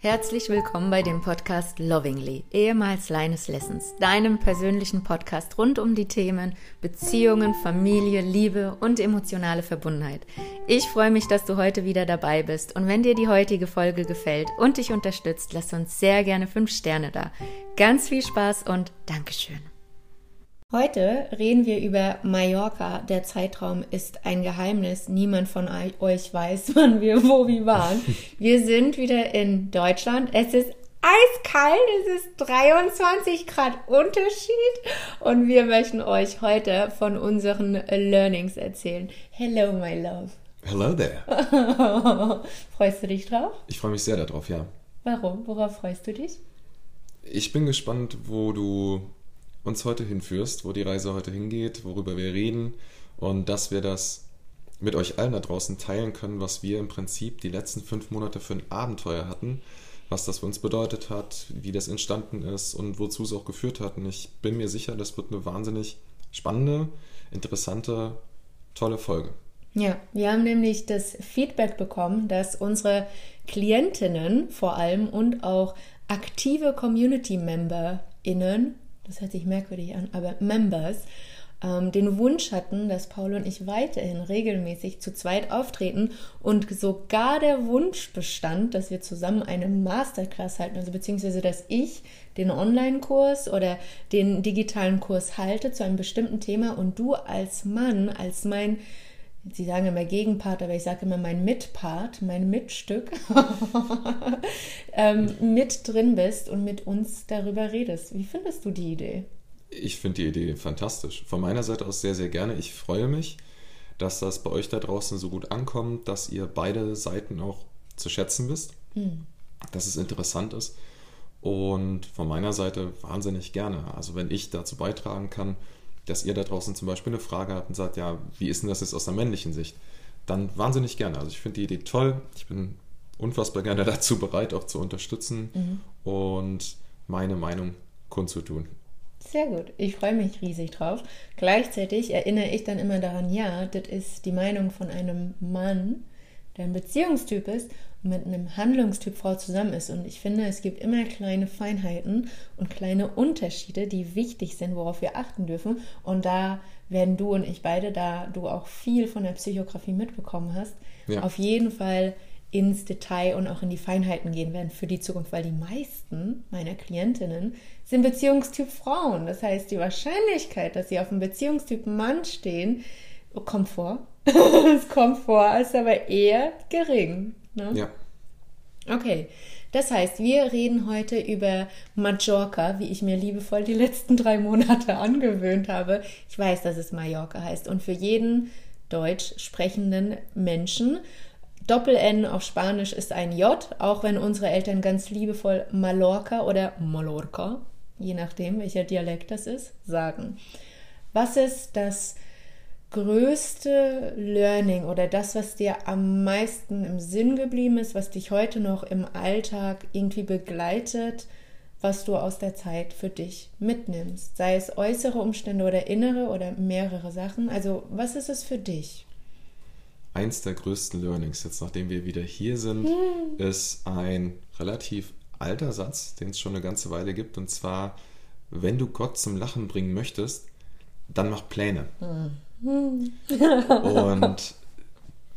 Herzlich willkommen bei dem Podcast Lovingly, ehemals Leines Lessons, deinem persönlichen Podcast rund um die Themen Beziehungen, Familie, Liebe und emotionale Verbundenheit. Ich freue mich, dass du heute wieder dabei bist und wenn dir die heutige Folge gefällt und dich unterstützt, lass uns sehr gerne 5 Sterne da. Ganz viel Spaß und Dankeschön. Heute reden wir über Mallorca. Der Zeitraum ist ein Geheimnis. Niemand von euch weiß, wann wir wo wie waren. Wir sind wieder in Deutschland. Es ist eiskalt, es ist 23 Grad Unterschied und wir möchten euch heute von unseren Learnings erzählen. Hello, my love. Hello there. freust du dich drauf? Ich freue mich sehr darauf, ja. Warum? Worauf freust du dich? Ich bin gespannt, wo du uns heute hinführst, wo die Reise heute hingeht, worüber wir reden und dass wir das mit euch allen da draußen teilen können, was wir im Prinzip die letzten fünf Monate für ein Abenteuer hatten, was das für uns bedeutet hat, wie das entstanden ist und wozu es auch geführt hat. Und ich bin mir sicher, das wird eine wahnsinnig spannende, interessante, tolle Folge. Ja, wir haben nämlich das Feedback bekommen, dass unsere Klientinnen vor allem und auch aktive Community-MemberInnen das hört sich merkwürdig an, aber Members, ähm, den Wunsch hatten, dass Paul und ich weiterhin regelmäßig zu zweit auftreten und sogar der Wunsch bestand, dass wir zusammen eine Masterclass halten, also beziehungsweise dass ich den Online-Kurs oder den digitalen Kurs halte zu einem bestimmten Thema und du als Mann, als mein Sie sagen immer Gegenpart, aber ich sage immer mein Mitpart, mein Mitstück, ähm, mit drin bist und mit uns darüber redest. Wie findest du die Idee? Ich finde die Idee fantastisch. Von meiner Seite aus sehr, sehr gerne. Ich freue mich, dass das bei euch da draußen so gut ankommt, dass ihr beide Seiten auch zu schätzen wisst, hm. dass es interessant ist. Und von meiner Seite wahnsinnig gerne. Also wenn ich dazu beitragen kann, dass ihr da draußen zum Beispiel eine Frage habt und sagt, ja, wie ist denn das jetzt aus der männlichen Sicht? Dann wahnsinnig gerne. Also ich finde die Idee toll. Ich bin unfassbar gerne dazu bereit, auch zu unterstützen mhm. und meine Meinung kundzutun. Sehr gut. Ich freue mich riesig drauf. Gleichzeitig erinnere ich dann immer daran, ja, das ist die Meinung von einem Mann, der ein Beziehungstyp ist mit einem Handlungstyp Frau zusammen ist. Und ich finde, es gibt immer kleine Feinheiten und kleine Unterschiede, die wichtig sind, worauf wir achten dürfen. Und da werden du und ich beide, da du auch viel von der Psychografie mitbekommen hast, ja. auf jeden Fall ins Detail und auch in die Feinheiten gehen werden für die Zukunft, weil die meisten meiner Klientinnen sind Beziehungstyp Frauen. Das heißt, die Wahrscheinlichkeit, dass sie auf einem Beziehungstyp Mann stehen, kommt vor. es kommt vor, ist aber eher gering. Ne? Ja. Okay. Das heißt, wir reden heute über Mallorca, wie ich mir liebevoll die letzten drei Monate angewöhnt habe. Ich weiß, dass es Mallorca heißt. Und für jeden deutsch sprechenden Menschen, Doppel-N auf Spanisch ist ein J, auch wenn unsere Eltern ganz liebevoll Mallorca oder Mallorca, je nachdem, welcher Dialekt das ist, sagen. Was ist das größte Learning oder das, was dir am meisten im Sinn geblieben ist, was dich heute noch im Alltag irgendwie begleitet, was du aus der Zeit für dich mitnimmst? Sei es äußere Umstände oder innere oder mehrere Sachen. Also, was ist es für dich? Eins der größten Learnings, jetzt nachdem wir wieder hier sind, hm. ist ein relativ alter Satz, den es schon eine ganze Weile gibt. Und zwar, wenn du Gott zum Lachen bringen möchtest, dann mach Pläne. Hm. Und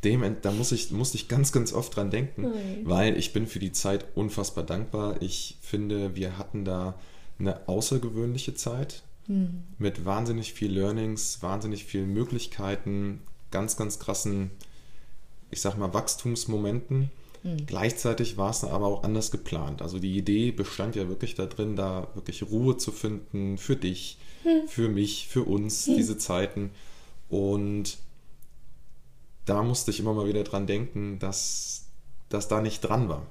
dem, da muss ich, musste ich ganz, ganz oft dran denken, mhm. weil ich bin für die Zeit unfassbar dankbar. Ich finde, wir hatten da eine außergewöhnliche Zeit mhm. mit wahnsinnig viel Learnings, wahnsinnig vielen Möglichkeiten, ganz, ganz krassen, ich sag mal, Wachstumsmomenten. Mhm. Gleichzeitig war es aber auch anders geplant. Also die Idee bestand ja wirklich darin, da wirklich Ruhe zu finden für dich, hm. für mich, für uns, hm. diese Zeiten. Und da musste ich immer mal wieder dran denken, dass das da nicht dran war.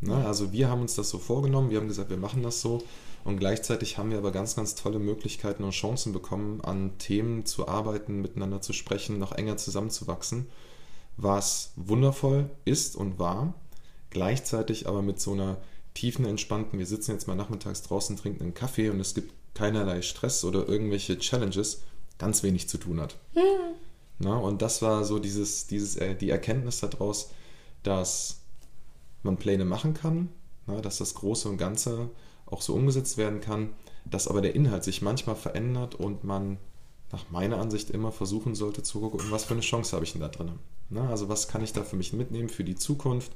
Ne? Also wir haben uns das so vorgenommen, wir haben gesagt, wir machen das so und gleichzeitig haben wir aber ganz, ganz tolle Möglichkeiten und Chancen bekommen, an Themen zu arbeiten, miteinander zu sprechen, noch enger zusammenzuwachsen, was wundervoll ist und war, gleichzeitig aber mit so einer tiefen, entspannten, wir sitzen jetzt mal nachmittags draußen, trinken einen Kaffee und es gibt keinerlei Stress oder irgendwelche Challenges, ganz wenig zu tun hat. Mhm. Na, und das war so dieses, dieses, äh, die Erkenntnis daraus, dass man Pläne machen kann, ne, dass das Große und Ganze auch so umgesetzt werden kann, dass aber der Inhalt sich manchmal verändert und man nach meiner Ansicht immer versuchen sollte zu gucken, was für eine Chance habe ich denn da drin. Ne, also was kann ich da für mich mitnehmen für die Zukunft?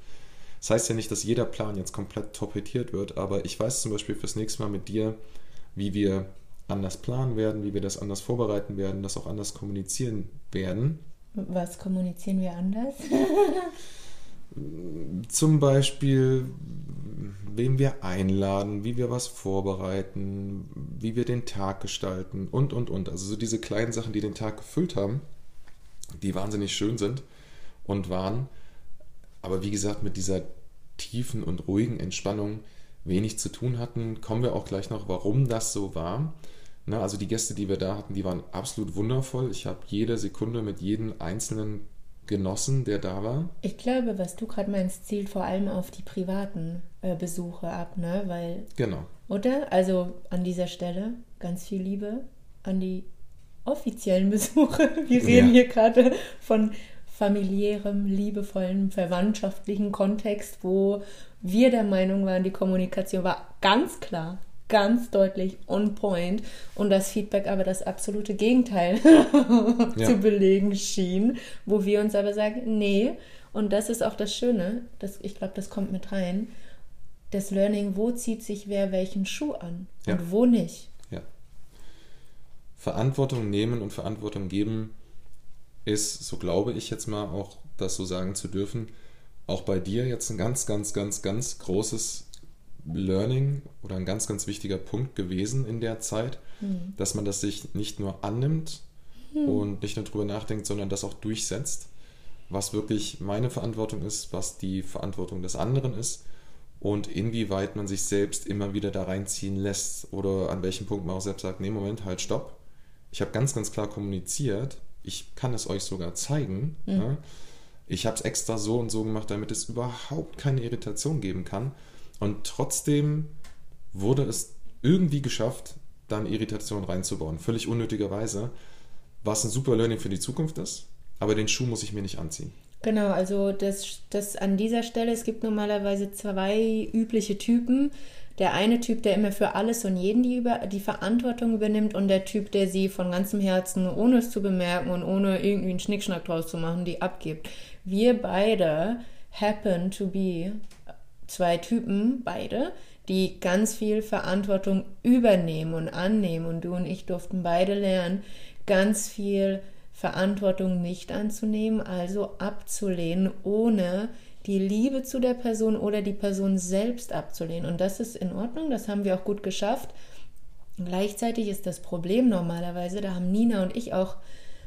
Das heißt ja nicht, dass jeder Plan jetzt komplett torpediert wird, aber ich weiß zum Beispiel fürs nächste Mal mit dir, wie wir anders planen werden, wie wir das anders vorbereiten werden, das auch anders kommunizieren werden. Was kommunizieren wir anders? Zum Beispiel, wen wir einladen, wie wir was vorbereiten, wie wir den Tag gestalten und, und, und. Also so diese kleinen Sachen, die den Tag gefüllt haben, die wahnsinnig schön sind und waren. Aber wie gesagt, mit dieser tiefen und ruhigen Entspannung wenig zu tun hatten, kommen wir auch gleich noch, warum das so war. Na, also die Gäste, die wir da hatten, die waren absolut wundervoll. Ich habe jede Sekunde mit jedem einzelnen genossen, der da war. Ich glaube, was du gerade meinst, zielt vor allem auf die privaten äh, Besuche ab, ne? Weil. Genau. Oder? Also an dieser Stelle ganz viel Liebe an die offiziellen Besuche. Wir reden ja. hier gerade von familiärem, liebevollen, verwandtschaftlichen Kontext, wo wir der Meinung waren, die Kommunikation war ganz klar ganz deutlich on point und das Feedback aber das absolute Gegenteil ja. zu belegen schien, wo wir uns aber sagen, nee, und das ist auch das Schöne, das, ich glaube, das kommt mit rein, das Learning, wo zieht sich wer welchen Schuh an ja. und wo nicht. Ja. Verantwortung nehmen und Verantwortung geben ist, so glaube ich jetzt mal auch, das so sagen zu dürfen, auch bei dir jetzt ein ganz, ganz, ganz, ganz großes Learning oder ein ganz, ganz wichtiger Punkt gewesen in der Zeit, mhm. dass man das sich nicht nur annimmt mhm. und nicht nur drüber nachdenkt, sondern das auch durchsetzt, was wirklich meine Verantwortung ist, was die Verantwortung des anderen ist und inwieweit man sich selbst immer wieder da reinziehen lässt oder an welchem Punkt man auch selbst sagt, nee, Moment, halt, stopp. Ich habe ganz, ganz klar kommuniziert, ich kann es euch sogar zeigen. Mhm. Ja? Ich habe es extra so und so gemacht, damit es überhaupt keine Irritation geben kann. Und trotzdem wurde es irgendwie geschafft, dann Irritation reinzubauen. Völlig unnötigerweise. Was ein super Learning für die Zukunft ist, aber den Schuh muss ich mir nicht anziehen. Genau, also das, das an dieser Stelle, es gibt normalerweise zwei übliche Typen. Der eine Typ, der immer für alles und jeden die, über, die Verantwortung übernimmt und der Typ, der sie von ganzem Herzen, ohne es zu bemerken und ohne irgendwie einen Schnickschnack draus zu machen, die abgibt. Wir beide happen to be zwei Typen, beide, die ganz viel Verantwortung übernehmen und annehmen. Und du und ich durften beide lernen, ganz viel Verantwortung nicht anzunehmen, also abzulehnen, ohne die Liebe zu der Person oder die Person selbst abzulehnen. Und das ist in Ordnung, das haben wir auch gut geschafft. Gleichzeitig ist das Problem normalerweise, da haben Nina und ich auch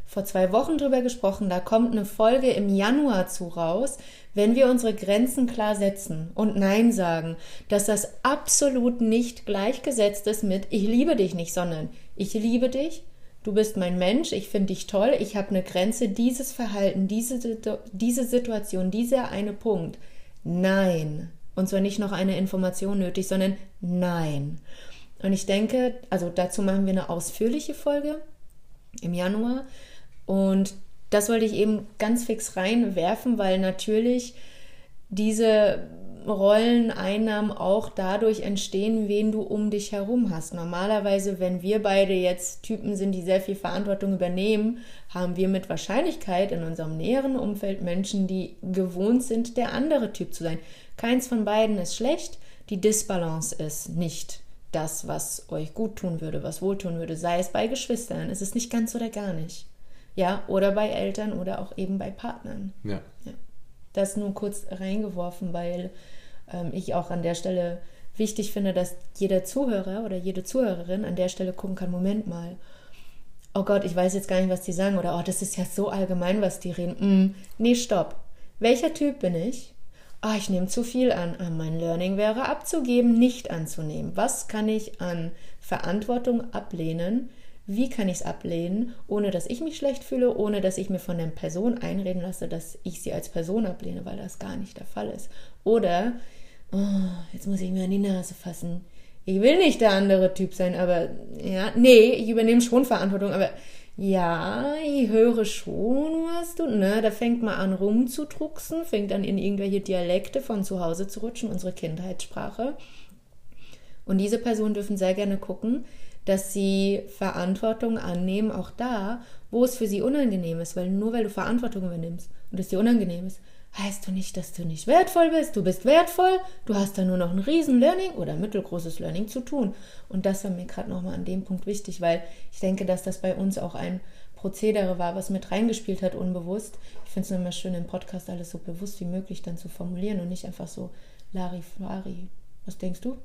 vor zwei Wochen drüber gesprochen. Da kommt eine Folge im Januar zu raus, wenn wir unsere Grenzen klar setzen und Nein sagen, dass das absolut nicht gleichgesetzt ist mit Ich liebe dich nicht, sondern ich liebe dich, du bist mein Mensch, ich finde dich toll, ich habe eine Grenze, dieses Verhalten, diese, diese Situation, dieser eine Punkt. Nein. Und zwar nicht noch eine Information nötig, sondern Nein. Und ich denke, also dazu machen wir eine ausführliche Folge im Januar. Und das wollte ich eben ganz fix reinwerfen, weil natürlich diese Rolleneinnahmen auch dadurch entstehen, wen du um dich herum hast. Normalerweise, wenn wir beide jetzt Typen sind, die sehr viel Verantwortung übernehmen, haben wir mit Wahrscheinlichkeit in unserem näheren Umfeld Menschen, die gewohnt sind, der andere Typ zu sein. Keins von beiden ist schlecht, die Disbalance ist nicht das, was euch gut tun würde, was wohltun würde, sei es bei Geschwistern, es ist nicht ganz oder gar nicht. Ja, oder bei Eltern oder auch eben bei Partnern. Ja. ja. Das nur kurz reingeworfen, weil ähm, ich auch an der Stelle wichtig finde, dass jeder Zuhörer oder jede Zuhörerin an der Stelle gucken kann, Moment mal, oh Gott, ich weiß jetzt gar nicht, was die sagen oder oh, das ist ja so allgemein, was die reden. Mm, nee, stopp. Welcher Typ bin ich? Ah, oh, ich nehme zu viel an. Ah, mein Learning wäre abzugeben, nicht anzunehmen. Was kann ich an Verantwortung ablehnen, wie kann ich es ablehnen, ohne dass ich mich schlecht fühle, ohne dass ich mir von der Person einreden lasse, dass ich sie als Person ablehne, weil das gar nicht der Fall ist. Oder, oh, jetzt muss ich mir an die Nase fassen. Ich will nicht der andere Typ sein, aber ja, nee, ich übernehme schon Verantwortung, aber Ja, ich höre schon, was du, ne? Da fängt man an rumzudrucksen, fängt an in irgendwelche Dialekte von zu Hause zu rutschen, unsere Kindheitssprache. Und diese Personen dürfen sehr gerne gucken, dass sie Verantwortung annehmen, auch da, wo es für sie unangenehm ist. Weil nur weil du Verantwortung übernimmst und es dir unangenehm ist, heißt du nicht, dass du nicht wertvoll bist. Du bist wertvoll, du hast da nur noch ein riesen Learning oder mittelgroßes Learning zu tun. Und das war mir gerade nochmal an dem Punkt wichtig, weil ich denke, dass das bei uns auch ein Prozedere war, was mit reingespielt hat, unbewusst. Ich finde es immer schön, im Podcast alles so bewusst wie möglich dann zu formulieren und nicht einfach so Larifari. Was denkst du?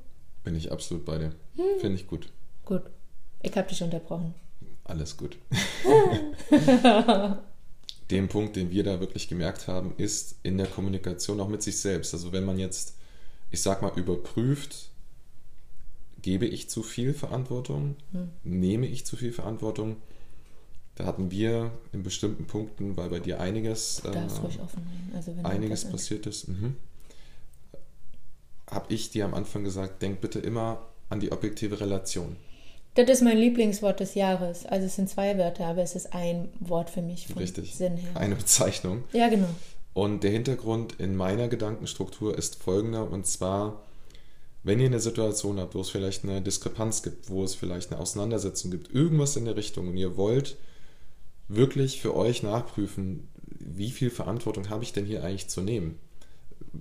Bin ich absolut bei dir. Hm. Finde ich gut. Gut. Ich habe dich unterbrochen. Alles gut. den Punkt, den wir da wirklich gemerkt haben, ist in der Kommunikation auch mit sich selbst. Also wenn man jetzt, ich sag mal, überprüft, gebe ich zu viel Verantwortung, hm. nehme ich zu viel Verantwortung, da hatten wir in bestimmten Punkten, weil bei dir einiges, äh, also einiges passiert ist, mhm, habe ich dir am Anfang gesagt, denk bitte immer an die objektive Relation. Das ist mein Lieblingswort des Jahres. Also es sind zwei Wörter, aber es ist ein Wort für mich vom Richtig. Sinn her. Eine Bezeichnung. Ja, genau. Und der Hintergrund in meiner Gedankenstruktur ist folgender, und zwar, wenn ihr eine Situation habt, wo es vielleicht eine Diskrepanz gibt, wo es vielleicht eine Auseinandersetzung gibt, irgendwas in der Richtung, und ihr wollt wirklich für euch nachprüfen, wie viel Verantwortung habe ich denn hier eigentlich zu nehmen?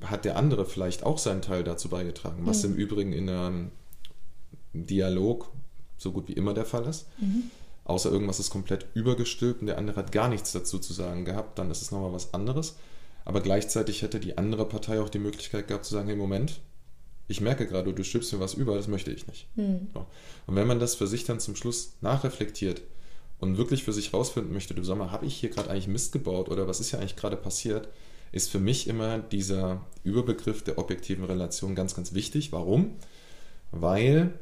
Hat der andere vielleicht auch seinen Teil dazu beigetragen, was mhm. im Übrigen in einem Dialog so gut wie immer der Fall ist. Mhm. Außer irgendwas ist komplett übergestülpt und der andere hat gar nichts dazu zu sagen gehabt, dann ist es nochmal was anderes. Aber gleichzeitig hätte die andere Partei auch die Möglichkeit gehabt zu sagen, hey Moment, ich merke gerade, du stülpst mir was über, das möchte ich nicht. Mhm. So. Und wenn man das für sich dann zum Schluss nachreflektiert und wirklich für sich rausfinden möchte, du sag mal, habe ich hier gerade eigentlich Mist gebaut oder was ist hier eigentlich gerade passiert, ist für mich immer dieser Überbegriff der objektiven Relation ganz, ganz wichtig. Warum? Weil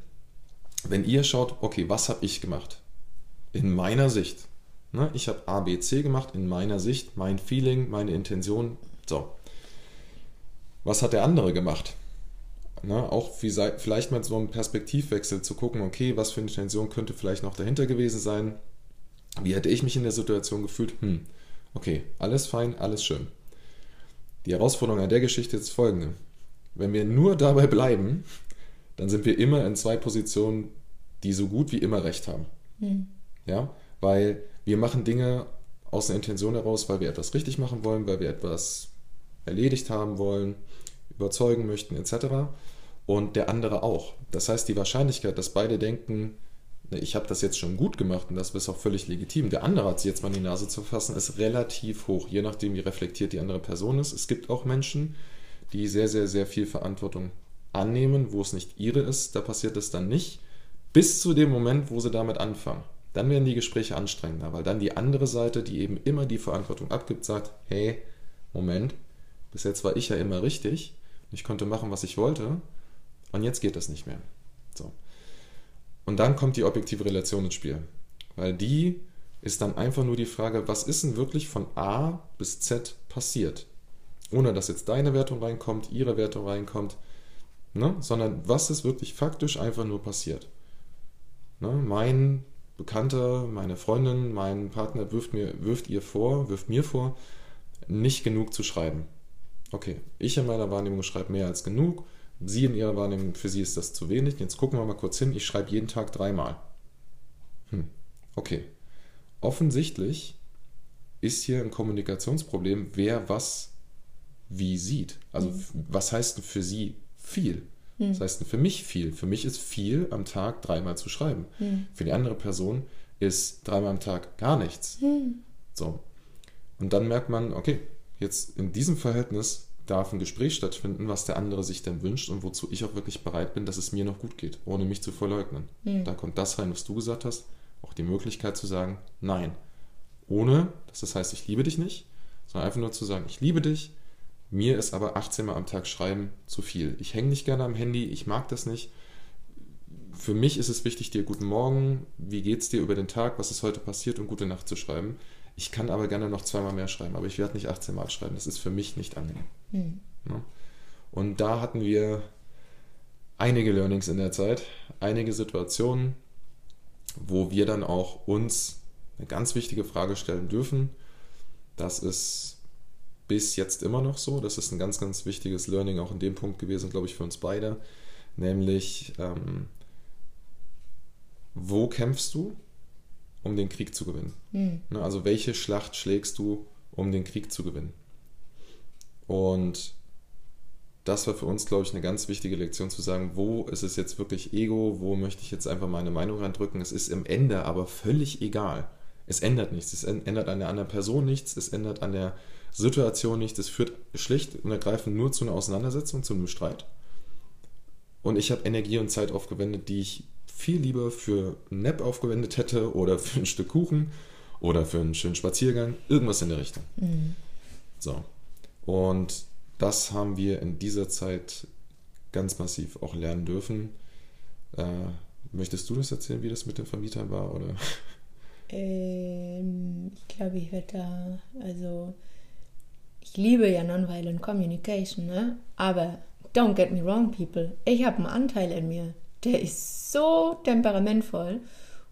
wenn ihr schaut, okay, was habe ich gemacht? In meiner Sicht. Ne? Ich habe A, B, C gemacht, in meiner Sicht, mein Feeling, meine Intention. So. Was hat der andere gemacht? Ne? Auch vielleicht mal so einen Perspektivwechsel zu gucken, okay, was für eine Intention könnte vielleicht noch dahinter gewesen sein? Wie hätte ich mich in der Situation gefühlt? Hm, okay, alles fein, alles schön. Die Herausforderung an der Geschichte ist folgende. Wenn wir nur dabei bleiben, dann sind wir immer in zwei Positionen, die so gut wie immer recht haben. Mhm. Ja, weil wir machen Dinge aus einer Intention heraus, weil wir etwas richtig machen wollen, weil wir etwas erledigt haben wollen, überzeugen möchten, etc. Und der andere auch. Das heißt, die Wahrscheinlichkeit, dass beide denken, ne, ich habe das jetzt schon gut gemacht und das ist auch völlig legitim. Der andere hat sich jetzt mal in die Nase zu fassen, ist relativ hoch, je nachdem, wie reflektiert die andere Person ist. Es gibt auch Menschen, die sehr, sehr, sehr viel Verantwortung annehmen, wo es nicht ihre ist, da passiert es dann nicht, bis zu dem Moment, wo sie damit anfangen. Dann werden die Gespräche anstrengender, weil dann die andere Seite, die eben immer die Verantwortung abgibt, sagt, hey, Moment, bis jetzt war ich ja immer richtig, ich konnte machen, was ich wollte, und jetzt geht das nicht mehr. So. Und dann kommt die objektive Relation ins Spiel, weil die ist dann einfach nur die Frage, was ist denn wirklich von A bis Z passiert? Ohne dass jetzt deine Wertung reinkommt, ihre Wertung reinkommt, ne? sondern was ist wirklich faktisch einfach nur passiert. Ne? Mein Bekannter, meine Freundin, mein Partner wirft, mir, wirft ihr vor, wirft mir vor, nicht genug zu schreiben. Okay, ich in meiner Wahrnehmung schreibe mehr als genug. Sie in ihrer Wahrnehmung, für sie ist das zu wenig. Jetzt gucken wir mal kurz hin. Ich schreibe jeden Tag dreimal. Hm, okay. Offensichtlich ist hier ein Kommunikationsproblem, wer was wie sieht. Also, mhm. was heißt für sie viel. Mhm. Das heißt, für mich viel. Für mich ist viel am Tag dreimal zu schreiben. Mhm. Für die andere Person ist dreimal am Tag gar nichts. Mhm. So. Und dann merkt man, okay, jetzt in diesem Verhältnis darf ein Gespräch stattfinden, was der andere sich denn wünscht und wozu ich auch wirklich bereit bin, dass es mir noch gut geht, ohne mich zu verleugnen. Mhm. Da kommt das rein, was du gesagt hast, auch die Möglichkeit zu sagen, nein. Ohne, dass das heißt, ich liebe dich nicht, sondern einfach nur zu sagen, ich liebe dich, mir ist aber 18 Mal am Tag schreiben zu viel. Ich hänge nicht gerne am Handy, ich mag das nicht. Für mich ist es wichtig, dir guten Morgen, wie geht's dir über den Tag, was ist heute passiert und gute Nacht zu schreiben. Ich kann aber gerne noch zweimal mehr schreiben, aber ich werde nicht 18 Mal schreiben. Das ist für mich nicht angenehm. Ja? Und da hatten wir einige Learnings in der Zeit, einige Situationen, wo wir dann auch uns eine ganz wichtige Frage stellen dürfen. Das ist bis jetzt immer noch so. Das ist ein ganz, ganz wichtiges Learning auch in dem Punkt gewesen, glaube ich, für uns beide. Nämlich, ähm, wo kämpfst du, um den Krieg zu gewinnen? Mhm. Also welche Schlacht schlägst du, um den Krieg zu gewinnen? Und das war für uns, glaube ich, eine ganz wichtige Lektion zu sagen, wo ist es jetzt wirklich Ego, wo möchte ich jetzt einfach meine Meinung reindrücken. Es ist im Ende aber völlig egal. Es ändert nichts. Es ändert an der anderen Person nichts. Es ändert an der Situation nichts. Es führt schlicht und ergreifend nur zu einer Auseinandersetzung, zu einem Streit. Und ich habe Energie und Zeit aufgewendet, die ich viel lieber für einen Nap aufgewendet hätte oder für ein Stück Kuchen oder für einen schönen Spaziergang. Irgendwas in der Richtung. Mhm. So. Und das haben wir in dieser Zeit ganz massiv auch lernen dürfen. Äh, möchtest du das erzählen, wie das mit den Vermietern war? Oder? Ähm, ich glaube, ich werde da, also ich liebe ja Nonviolent Communication, ne? aber don't get me wrong, people, ich habe einen Anteil in mir, der ist so temperamentvoll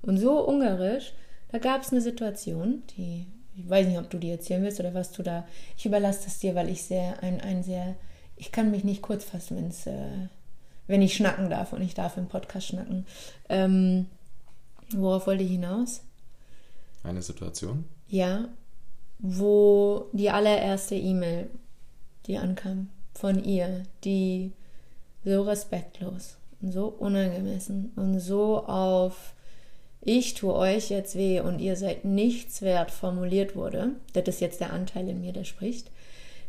und so ungarisch. Da gab es eine Situation, die ich weiß nicht, ob du die erzählen willst oder was du da. Ich überlasse das dir, weil ich sehr, ein, ein sehr, ich kann mich nicht kurz fassen, wenn's, äh, wenn ich schnacken darf und ich darf im Podcast schnacken. Ähm, worauf wollte ich hinaus? Eine Situation? Ja, wo die allererste E-Mail, die ankam von ihr, die so respektlos und so unangemessen und so auf ich tue euch jetzt weh und ihr seid nichts wert formuliert wurde, das ist jetzt der Anteil in mir, der spricht,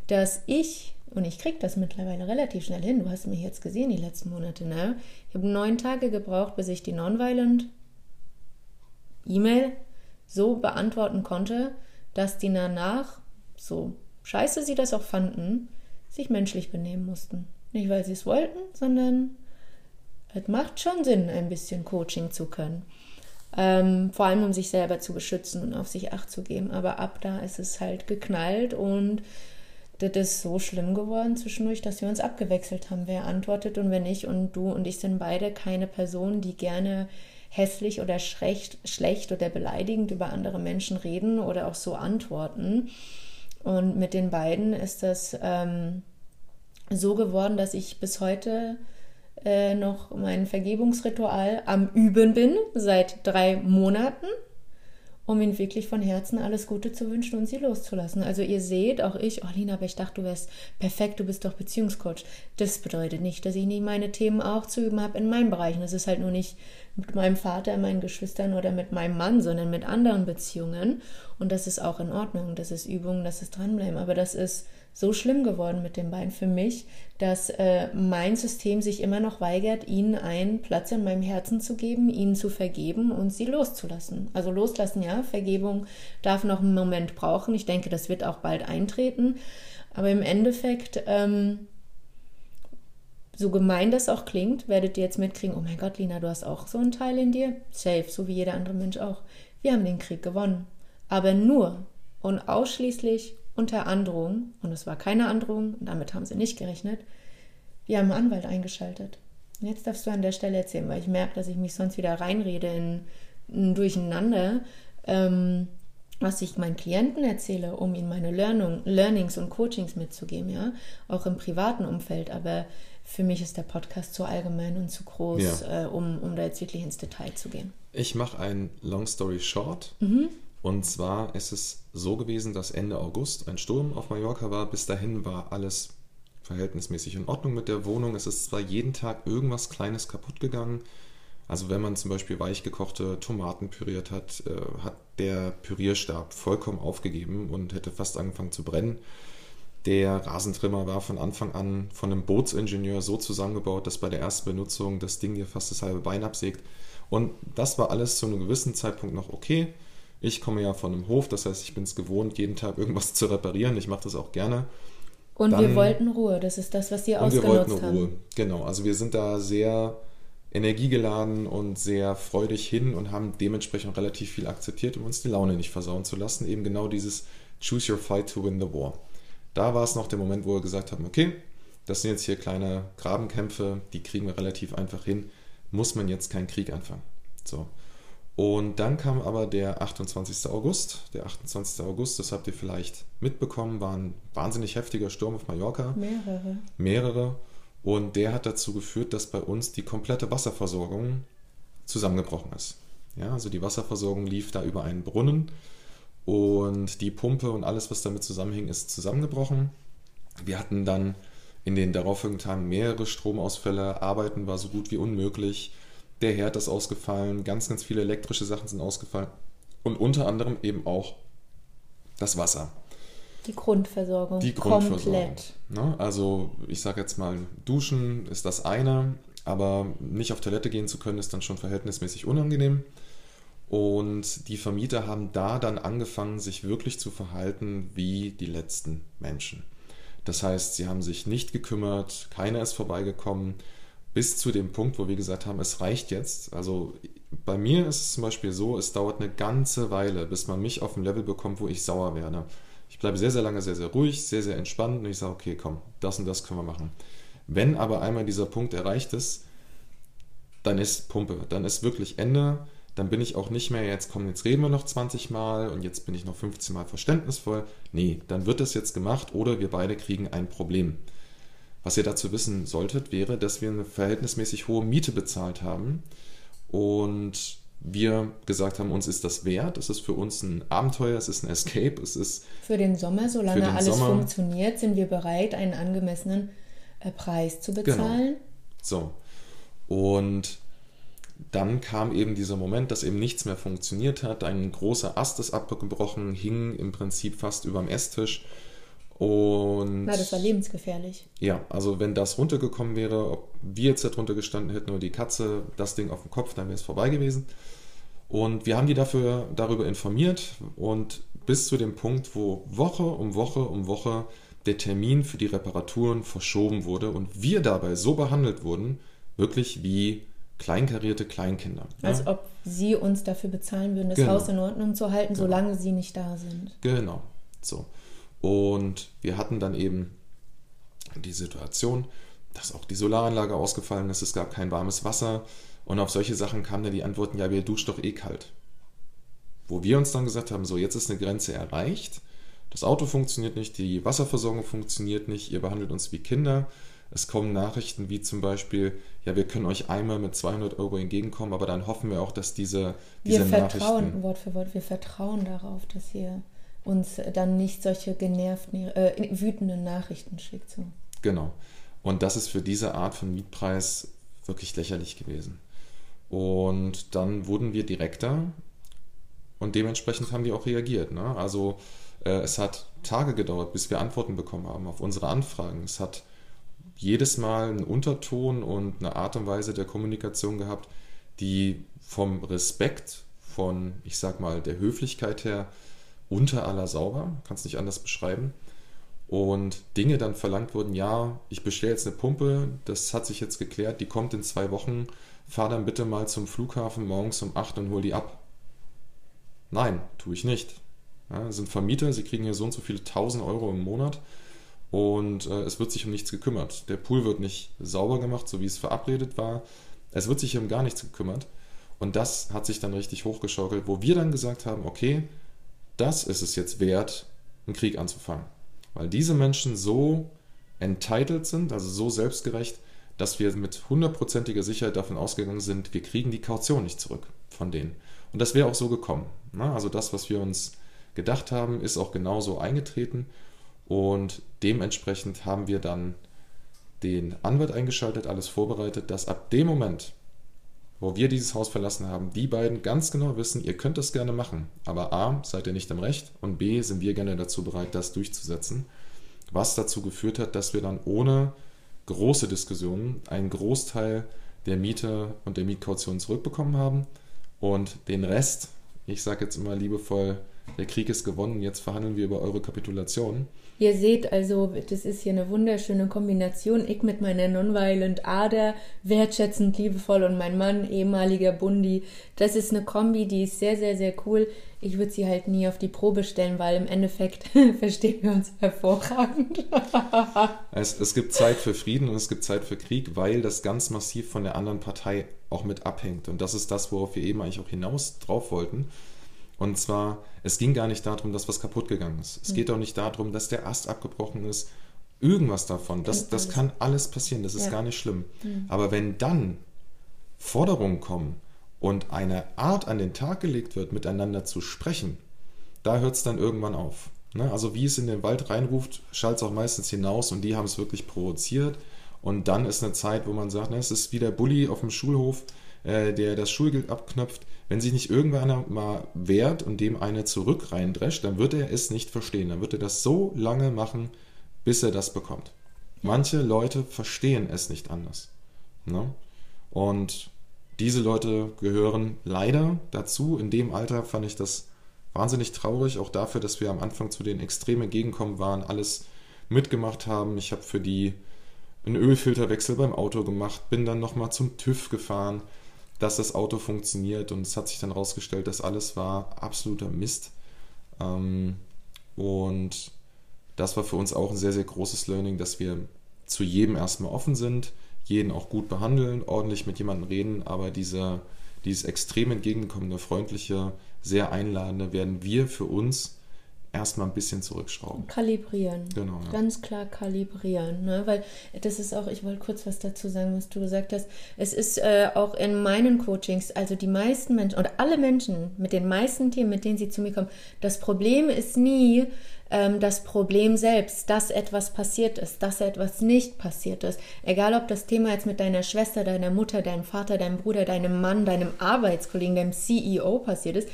dass ich, und ich kriege das mittlerweile relativ schnell hin, du hast mich jetzt gesehen die letzten Monate, ne? Ich habe neun Tage gebraucht, bis ich die Nonviolent E-Mail so beantworten konnte, dass die danach, so scheiße sie das auch fanden, sich menschlich benehmen mussten. Nicht, weil sie es wollten, sondern es macht schon Sinn, ein bisschen Coaching zu können. Ähm, vor allem um sich selber zu beschützen und auf sich Acht zu geben. Aber ab da ist es halt geknallt und das ist so schlimm geworden zwischendurch, dass wir uns abgewechselt haben, wer antwortet und wer nicht. Und du und ich sind beide keine Personen, die gerne hässlich oder schlecht, schlecht oder beleidigend über andere Menschen reden oder auch so antworten. Und mit den beiden ist das ähm, so geworden, dass ich bis heute äh, noch mein Vergebungsritual am Üben bin, seit drei Monaten, um ihnen wirklich von Herzen alles Gute zu wünschen und sie loszulassen. Also ihr seht, auch ich, oh Lina, aber ich dachte, du wärst perfekt, du bist doch Beziehungscoach. Das bedeutet nicht, dass ich nicht meine Themen auch zu üben habe in meinen Bereichen. Das ist halt nur nicht mit meinem Vater, meinen Geschwistern oder mit meinem Mann, sondern mit anderen Beziehungen. Und das ist auch in Ordnung. Das ist Übung, das ist dranbleiben. Aber das ist so schlimm geworden mit den beiden für mich, dass äh, mein System sich immer noch weigert, ihnen einen Platz in meinem Herzen zu geben, ihnen zu vergeben und sie loszulassen. Also loslassen, ja, Vergebung darf noch einen Moment brauchen. Ich denke, das wird auch bald eintreten. Aber im Endeffekt, ähm, so gemein das auch klingt, werdet ihr jetzt mitkriegen, oh mein Gott, Lina, du hast auch so einen Teil in dir. Safe, so wie jeder andere Mensch auch. Wir haben den Krieg gewonnen. Aber nur und ausschließlich unter Androhung, und es war keine Androhung, damit haben sie nicht gerechnet, wir haben einen Anwalt eingeschaltet. Und jetzt darfst du an der Stelle erzählen, weil ich merke, dass ich mich sonst wieder reinrede in ein Durcheinander, ähm, was ich meinen Klienten erzähle, um ihnen meine Learning, Learnings und Coachings mitzugeben, ja, auch im privaten Umfeld. Aber für mich ist der Podcast zu allgemein und zu groß, ja. äh, um, um da jetzt wirklich ins Detail zu gehen. Ich mache ein Long Story Short. Mhm. Und zwar ist es so gewesen, dass Ende August ein Sturm auf Mallorca war. Bis dahin war alles verhältnismäßig in Ordnung mit der Wohnung. Es ist zwar jeden Tag irgendwas Kleines kaputt gegangen. Also wenn man zum Beispiel weich gekochte Tomaten püriert hat, äh, hat der Pürierstab vollkommen aufgegeben und hätte fast angefangen zu brennen. Der Rasentrimmer war von Anfang an von einem Bootsingenieur so zusammengebaut, dass bei der ersten Benutzung das Ding dir fast das halbe Bein absägt. Und das war alles zu einem gewissen Zeitpunkt noch okay. Ich komme ja von einem Hof, das heißt, ich bin es gewohnt, jeden Tag irgendwas zu reparieren. Ich mache das auch gerne. Und Dann, wir wollten Ruhe, das ist das, was Sie ausgenutzt haben. wir wollten haben. Ruhe, genau. Also wir sind da sehr energiegeladen und sehr freudig hin und haben dementsprechend relativ viel akzeptiert, um uns die Laune nicht versauen zu lassen. Eben genau dieses Choose your fight to win the war. Da war es noch der Moment, wo wir gesagt haben, okay, das sind jetzt hier kleine Grabenkämpfe, die kriegen wir relativ einfach hin, muss man jetzt keinen Krieg anfangen. So. Und dann kam aber der 28. August. Der 28. August, das habt ihr vielleicht mitbekommen, war ein wahnsinnig heftiger Sturm auf Mallorca. Mehrere. Mehrere. Und der hat dazu geführt, dass bei uns die komplette Wasserversorgung zusammengebrochen ist. Ja, also die Wasserversorgung lief da über einen Brunnen und die Pumpe und alles, was damit zusammenhing, ist zusammengebrochen. Wir hatten dann in den darauffolgenden Tagen mehrere Stromausfälle. Arbeiten war so gut wie unmöglich. Der Herd ist ausgefallen. Ganz, ganz viele elektrische Sachen sind ausgefallen. Und unter anderem eben auch das Wasser. Die Grundversorgung. Die Grundversorgung. Ne? Also ich sage jetzt mal, duschen ist das eine, aber nicht auf Toilette gehen zu können, ist dann schon verhältnismäßig unangenehm. Und die Vermieter haben da dann angefangen, sich wirklich zu verhalten wie die letzten Menschen. Das heißt, sie haben sich nicht gekümmert, keiner ist vorbeigekommen, bis zu dem Punkt, wo wir gesagt haben, es reicht jetzt. Also bei mir ist es zum Beispiel so, es dauert eine ganze Weile, bis man mich auf ein Level bekommt, wo ich sauer werde. Ich bleibe sehr, sehr lange sehr, sehr ruhig, sehr, sehr entspannt und ich sage, okay, komm, das und das können wir machen. Wenn aber einmal dieser Punkt erreicht ist, dann ist Pumpe, dann ist wirklich Ende dann bin ich auch nicht mehr, jetzt komm, jetzt reden wir noch 20 Mal und jetzt bin ich noch 15 Mal verständnisvoll. Nee, dann wird das jetzt gemacht oder wir beide kriegen ein Problem. Was ihr dazu wissen solltet, wäre, dass wir eine verhältnismäßig hohe Miete bezahlt haben und wir gesagt haben, uns ist das wert, es ist für uns ein Abenteuer, es ist ein Escape, es ist... Für den Sommer, solange den alles Sommer, funktioniert, sind wir bereit, einen angemessenen äh, Preis zu bezahlen. Genau. So. Und dann kam eben dieser Moment, dass eben nichts mehr funktioniert hat. Ein großer Ast ist abgebrochen, hing im Prinzip fast über dem Esstisch. Und Na, das war lebensgefährlich. Ja, also wenn das runtergekommen wäre, ob wir jetzt da drunter gestanden hätten oder die Katze, das Ding auf dem Kopf, dann wäre es vorbei gewesen. Und wir haben die dafür darüber informiert und bis zu dem Punkt, wo Woche um Woche um Woche der Termin für die Reparaturen verschoben wurde und wir dabei so behandelt wurden, wirklich wie kleinkarierte Kleinkinder. Als ja? ob sie uns dafür bezahlen würden, das genau. Haus in Ordnung zu halten, genau. solange sie nicht da sind. Genau. So. Und wir hatten dann eben die Situation, dass auch die Solaranlage ausgefallen ist, es gab kein warmes Wasser. Und auf solche Sachen kamen dann die Antworten, ja, wir duschen doch eh kalt. Wo wir uns dann gesagt haben, so jetzt ist eine Grenze erreicht, das Auto funktioniert nicht, die Wasserversorgung funktioniert nicht, ihr behandelt uns wie Kinder, es kommen Nachrichten wie zum Beispiel, ja, wir können euch einmal mit 200 Euro entgegenkommen, aber dann hoffen wir auch, dass diese, diese wir vertrauen, Nachrichten... Wort für Wort, wir vertrauen darauf, dass ihr uns dann nicht solche genervten, äh, wütenden Nachrichten schickt. So. Genau. Und das ist für diese Art von Mietpreis wirklich lächerlich gewesen. Und dann wurden wir direkter und dementsprechend haben wir auch reagiert. Ne? Also äh, es hat Tage gedauert, bis wir Antworten bekommen haben auf unsere Anfragen. Es hat jedes Mal einen Unterton und eine Art und Weise der Kommunikation gehabt, die vom Respekt, von, ich sag mal, der Höflichkeit her unter aller sauber, kann es nicht anders beschreiben. Und Dinge dann verlangt wurden, ja, ich bestelle jetzt eine Pumpe, das hat sich jetzt geklärt, die kommt in zwei Wochen, fahr dann bitte mal zum Flughafen morgens um 8 und hol die ab. Nein, tue ich nicht. Ja, sind Vermieter, sie kriegen hier so und so viele tausend Euro im Monat und äh, es wird sich um nichts gekümmert. Der Pool wird nicht sauber gemacht, so wie es verabredet war. Es wird sich um gar nichts gekümmert. Und das hat sich dann richtig hochgeschaukelt, wo wir dann gesagt haben, okay, das ist es jetzt wert, einen Krieg anzufangen. Weil diese Menschen so entitled sind, also so selbstgerecht, dass wir mit hundertprozentiger Sicherheit davon ausgegangen sind, wir kriegen die Kaution nicht zurück von denen. Und das wäre auch so gekommen. Ne? Also das, was wir uns gedacht haben, ist auch genauso eingetreten. Und dementsprechend haben wir dann den Anwalt eingeschaltet, alles vorbereitet, dass ab dem Moment, wo wir dieses Haus verlassen haben, die beiden ganz genau wissen, ihr könnt das gerne machen, aber A, seid ihr nicht im Recht und B, sind wir gerne dazu bereit, das durchzusetzen. Was dazu geführt hat, dass wir dann ohne große Diskussionen einen Großteil der Miete und der Mietkaution zurückbekommen haben und den Rest, ich sage jetzt immer liebevoll, der Krieg ist gewonnen, jetzt verhandeln wir über eure Kapitulation. Ihr seht also, das ist hier eine wunderschöne Kombination. Ich mit meiner Nonviolent Ader, wertschätzend, liebevoll und mein Mann, ehemaliger Bundi. Das ist eine Kombi, die ist sehr, sehr, sehr cool. Ich würde sie halt nie auf die Probe stellen, weil im Endeffekt verstehen wir uns hervorragend. es, es gibt Zeit für Frieden und es gibt Zeit für Krieg, weil das ganz massiv von der anderen Partei auch mit abhängt. Und das ist das, worauf wir eben eigentlich auch hinaus drauf wollten. Und zwar, es ging gar nicht darum, dass was kaputt gegangen ist. Es mhm. geht auch nicht darum, dass der Ast abgebrochen ist. Irgendwas davon. Das, das kann alles passieren. Das ist ja. gar nicht schlimm. Mhm. Aber wenn dann Forderungen kommen und eine Art an den Tag gelegt wird, miteinander zu sprechen, da hört es dann irgendwann auf. Ne? Also wie es in den Wald reinruft, schallt es auch meistens hinaus und die haben es wirklich provoziert. Und dann ist eine Zeit, wo man sagt, ne, es ist wie der Bully auf dem Schulhof, äh, der das Schulgeld abknöpft wenn sich nicht irgendeiner mal wehrt und dem eine zurück reindrescht, dann wird er es nicht verstehen. Dann wird er das so lange machen, bis er das bekommt. Manche Leute verstehen es nicht anders. Ne? Und diese Leute gehören leider dazu. In dem Alter fand ich das wahnsinnig traurig, auch dafür, dass wir am Anfang zu den Extremen gegenkommen waren, alles mitgemacht haben. Ich habe für die einen Ölfilterwechsel beim Auto gemacht, bin dann nochmal zum TÜV gefahren, dass das Auto funktioniert und es hat sich dann herausgestellt, dass alles war absoluter Mist. Ähm, und das war für uns auch ein sehr, sehr großes Learning, dass wir zu jedem erstmal offen sind, jeden auch gut behandeln, ordentlich mit jemandem reden, aber diese, dieses extrem entgegenkommende, freundliche, sehr einladende werden wir für uns erstmal ein bisschen zurückschrauben. Kalibrieren. Genau. Ja. Ganz klar kalibrieren. Ne? Weil das ist auch, ich wollte kurz was dazu sagen, was du gesagt hast. Es ist äh, auch in meinen Coachings, also die meisten Menschen oder alle Menschen mit den meisten Themen, mit denen sie zu mir kommen, das Problem ist nie ähm, das Problem selbst, dass etwas passiert ist, dass etwas nicht passiert ist. Egal ob das Thema jetzt mit deiner Schwester, deiner Mutter, deinem Vater, deinem Bruder, deinem Mann, deinem Arbeitskollegen, deinem CEO passiert ist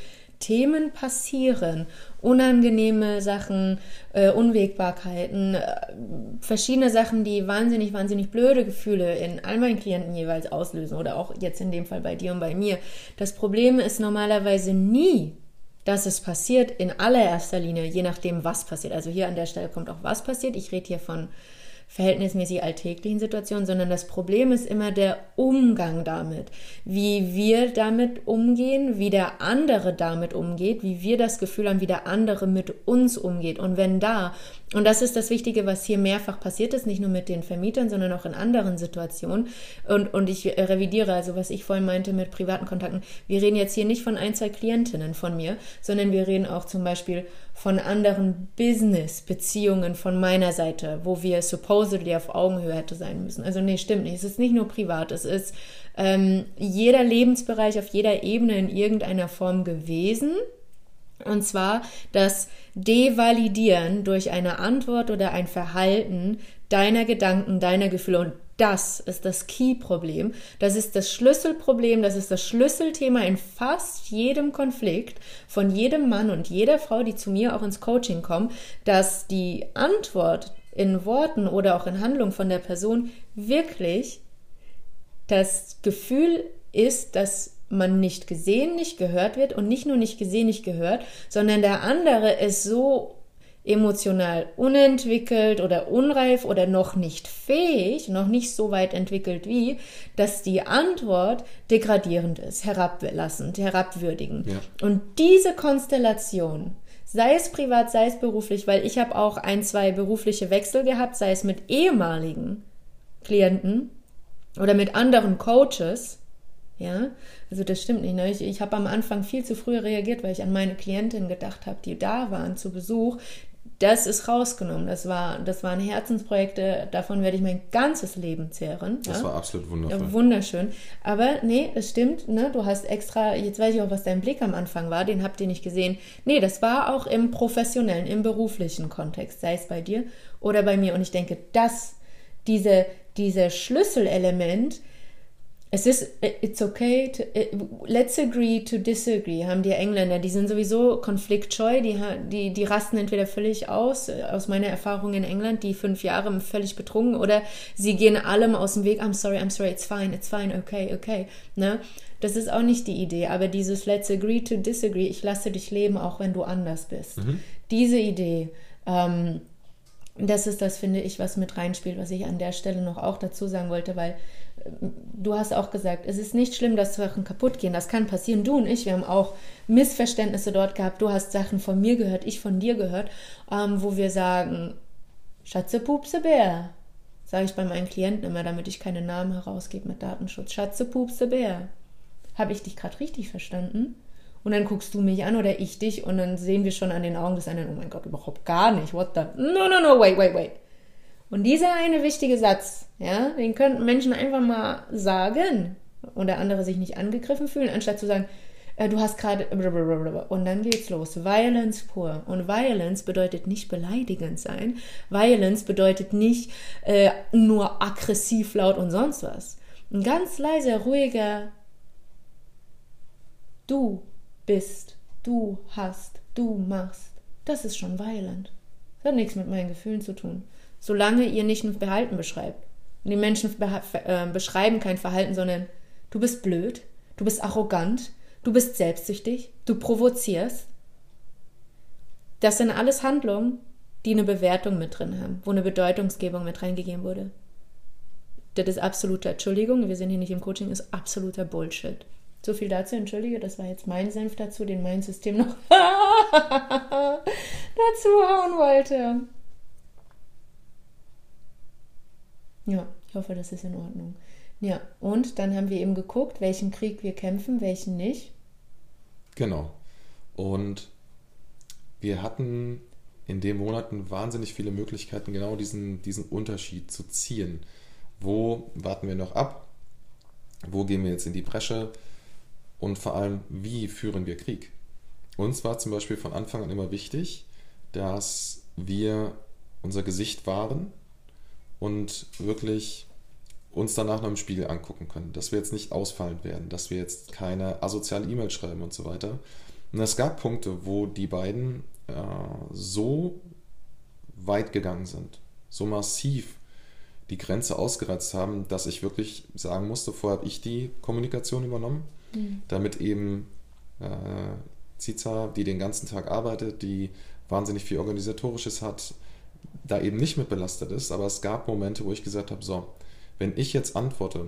Themen passieren, unangenehme Sachen, äh, Unwägbarkeiten, äh, verschiedene Sachen, die wahnsinnig, wahnsinnig blöde Gefühle in all meinen Klienten jeweils auslösen oder auch jetzt in dem Fall bei dir und bei mir. Das Problem ist normalerweise nie, dass es passiert in allererster Linie, je nachdem, was passiert. Also hier an der Stelle kommt auch was passiert. Ich rede hier von verhältnismäßig alltäglichen Situationen, sondern das Problem ist immer der Umgang damit, wie wir damit umgehen, wie der andere damit umgeht, wie wir das Gefühl haben, wie der andere mit uns umgeht. Und wenn da, und das ist das Wichtige, was hier mehrfach passiert ist, nicht nur mit den Vermietern, sondern auch in anderen Situationen. Und, und ich revidiere also, was ich vorhin meinte mit privaten Kontakten. Wir reden jetzt hier nicht von ein, zwei Klientinnen von mir, sondern wir reden auch zum Beispiel von anderen Business-Beziehungen von meiner Seite, wo wir supposedly auf Augenhöhe hätte sein müssen. Also nee, stimmt nicht. Es ist nicht nur privat, es ist ähm, jeder Lebensbereich auf jeder Ebene in irgendeiner Form gewesen. Und zwar das Devalidieren durch eine Antwort oder ein Verhalten deiner Gedanken, deiner Gefühle. Und das ist das Key-Problem. Das ist das Schlüsselproblem, das ist das Schlüsselthema in fast jedem Konflikt von jedem Mann und jeder Frau, die zu mir auch ins Coaching kommen, dass die Antwort in Worten oder auch in Handlung von der Person wirklich das Gefühl ist, dass man nicht gesehen, nicht gehört wird und nicht nur nicht gesehen, nicht gehört, sondern der andere ist so emotional unentwickelt oder unreif oder noch nicht fähig, noch nicht so weit entwickelt wie, dass die Antwort degradierend ist, herablassend, herabwürdigend. Ja. Und diese Konstellation, sei es privat, sei es beruflich, weil ich habe auch ein, zwei berufliche Wechsel gehabt, sei es mit ehemaligen Klienten oder mit anderen Coaches, ja, also das stimmt nicht. Ne? Ich, ich habe am Anfang viel zu früh reagiert, weil ich an meine Klientin gedacht habe, die da waren zu Besuch, das ist rausgenommen. Das, war, das waren Herzensprojekte, davon werde ich mein ganzes Leben zehren. Das ja? war absolut wunderschön. Ja, wunderschön. Aber nee, es stimmt, ne? du hast extra, jetzt weiß ich auch, was dein Blick am Anfang war, den habt ihr nicht gesehen. Nee, das war auch im professionellen, im beruflichen Kontext, sei es bei dir oder bei mir. Und ich denke, das, diese, diese Schlüsselelement, es ist, it's okay, to, let's agree to disagree, haben die Engländer. Die sind sowieso konfliktscheu, die, die, die rasten entweder völlig aus, aus meiner Erfahrung in England, die fünf Jahre völlig betrunken, oder sie gehen allem aus dem Weg, I'm sorry, I'm sorry, it's fine, it's fine, okay, okay. Ne? Das ist auch nicht die Idee, aber dieses let's agree to disagree, ich lasse dich leben, auch wenn du anders bist. Mhm. Diese Idee, ähm, das ist das, finde ich, was mit reinspielt, was ich an der Stelle noch auch dazu sagen wollte, weil äh, du hast auch gesagt, es ist nicht schlimm, dass Sachen kaputt gehen. Das kann passieren. Du und ich, wir haben auch Missverständnisse dort gehabt. Du hast Sachen von mir gehört, ich von dir gehört, ähm, wo wir sagen, Schatze, Pupse, Bär. Sage ich bei meinen Klienten immer, damit ich keine Namen herausgebe mit Datenschutz. Schatze, Pupse, Bär. Habe ich dich gerade richtig verstanden? Und dann guckst du mich an oder ich dich und dann sehen wir schon an den Augen des einen, oh mein Gott, überhaupt gar nicht. What the? No, no, no, wait, wait, wait. Und dieser eine wichtige Satz, ja, den könnten Menschen einfach mal sagen und der andere sich nicht angegriffen fühlen, anstatt zu sagen, äh, du hast gerade und dann geht's los. Violence pur. Und Violence bedeutet nicht beleidigend sein. Violence bedeutet nicht äh, nur aggressiv, laut und sonst was. Ein ganz leiser, ruhiger Du bist, du hast, du machst. Das ist schon violent. Das hat nichts mit meinen Gefühlen zu tun. Solange ihr nicht ein Verhalten beschreibt. Und die Menschen äh, beschreiben kein Verhalten, sondern du bist blöd, du bist arrogant, du bist selbstsüchtig, du provozierst. Das sind alles Handlungen, die eine Bewertung mit drin haben, wo eine Bedeutungsgebung mit reingegeben wurde. Das ist absoluter, Entschuldigung, wir sind hier nicht im Coaching, ist absoluter Bullshit. So viel dazu, entschuldige, das war jetzt mein Senf dazu, den mein System noch dazu hauen wollte. Ja, ich hoffe, das ist in Ordnung. Ja, und dann haben wir eben geguckt, welchen Krieg wir kämpfen, welchen nicht. Genau. Und wir hatten in den Monaten wahnsinnig viele Möglichkeiten, genau diesen, diesen Unterschied zu ziehen. Wo warten wir noch ab? Wo gehen wir jetzt in die Bresche? und vor allem, wie führen wir Krieg. Uns war zum Beispiel von Anfang an immer wichtig, dass wir unser Gesicht wahren und wirklich uns danach noch im Spiegel angucken können, dass wir jetzt nicht ausfallend werden, dass wir jetzt keine asoziale E-Mail schreiben und so weiter. Und es gab Punkte, wo die beiden äh, so weit gegangen sind, so massiv die Grenze ausgereizt haben, dass ich wirklich sagen musste, vorher habe ich die Kommunikation übernommen mhm. damit eben äh, Ziza, die den ganzen Tag arbeitet, die wahnsinnig viel Organisatorisches hat, da eben nicht mit belastet ist. Aber es gab Momente, wo ich gesagt habe, so, wenn ich jetzt antworte,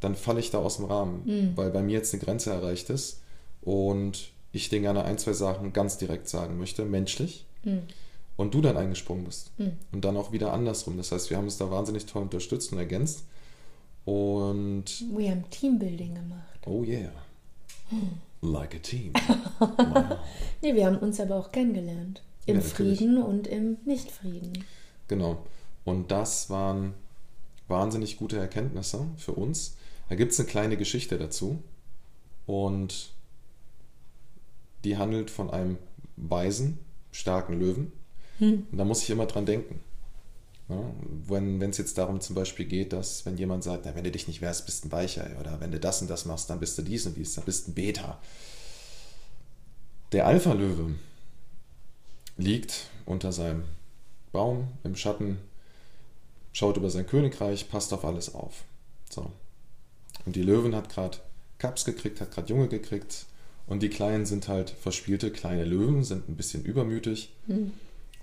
dann falle ich da aus dem Rahmen, mhm. weil bei mir jetzt eine Grenze erreicht ist und ich dir gerne ein, zwei Sachen ganz direkt sagen möchte, menschlich. Mhm. Und du dann eingesprungen bist. Mhm. Und dann auch wieder andersrum. Das heißt, wir haben es da wahnsinnig toll unterstützt und ergänzt. Und. Wir haben Teambuilding gemacht. Oh yeah. Like a team. Wow. nee, wir haben uns aber auch kennengelernt. Im ja, Frieden und im Nichtfrieden. Genau. Und das waren wahnsinnig gute Erkenntnisse für uns. Da gibt es eine kleine Geschichte dazu. Und die handelt von einem weisen, starken Löwen. Hm. Und da muss ich immer dran denken. Ja, wenn es jetzt darum zum Beispiel geht, dass wenn jemand sagt, na, wenn du dich nicht wehrst, bist du ein Weicher oder wenn du das und das machst, dann bist du dies und dies, dann bist du ein Beta. Der Alpha-Löwe liegt unter seinem Baum im Schatten, schaut über sein Königreich, passt auf alles auf. So. Und die Löwen hat gerade Kaps gekriegt, hat gerade Junge gekriegt und die Kleinen sind halt verspielte kleine Löwen, sind ein bisschen übermütig mhm.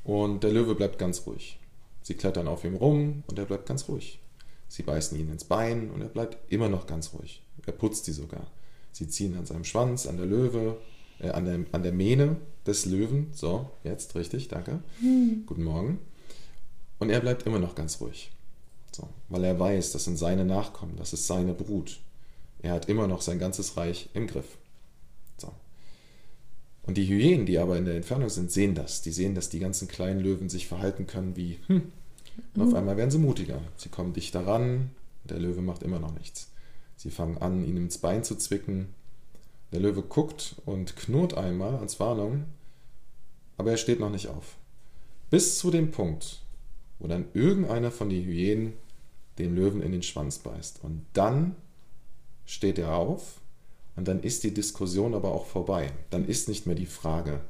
und der Löwe bleibt ganz ruhig. Sie klettern auf ihm rum und er bleibt ganz ruhig. Sie beißen ihn ins Bein und er bleibt immer noch ganz ruhig. Er putzt sie sogar. Sie ziehen an seinem Schwanz, an der Löwe, äh, an, der, an der Mähne des Löwen. So, jetzt richtig, danke. Hm. Guten Morgen. Und er bleibt immer noch ganz ruhig. So, weil er weiß, das sind seine Nachkommen, das ist seine Brut. Er hat immer noch sein ganzes Reich im Griff. So. Und die Hyänen, die aber in der Entfernung sind, sehen das. Die sehen, dass die ganzen kleinen Löwen sich verhalten können wie, hm, und auf mhm. einmal werden sie mutiger. Sie kommen dichter ran, der Löwe macht immer noch nichts. Sie fangen an, ihn ins Bein zu zwicken. Der Löwe guckt und knurrt einmal als Warnung, aber er steht noch nicht auf. Bis zu dem Punkt, wo dann irgendeiner von den Hyänen den Löwen in den Schwanz beißt. Und dann steht er auf und dann ist die Diskussion aber auch vorbei. Dann ist nicht mehr die Frage,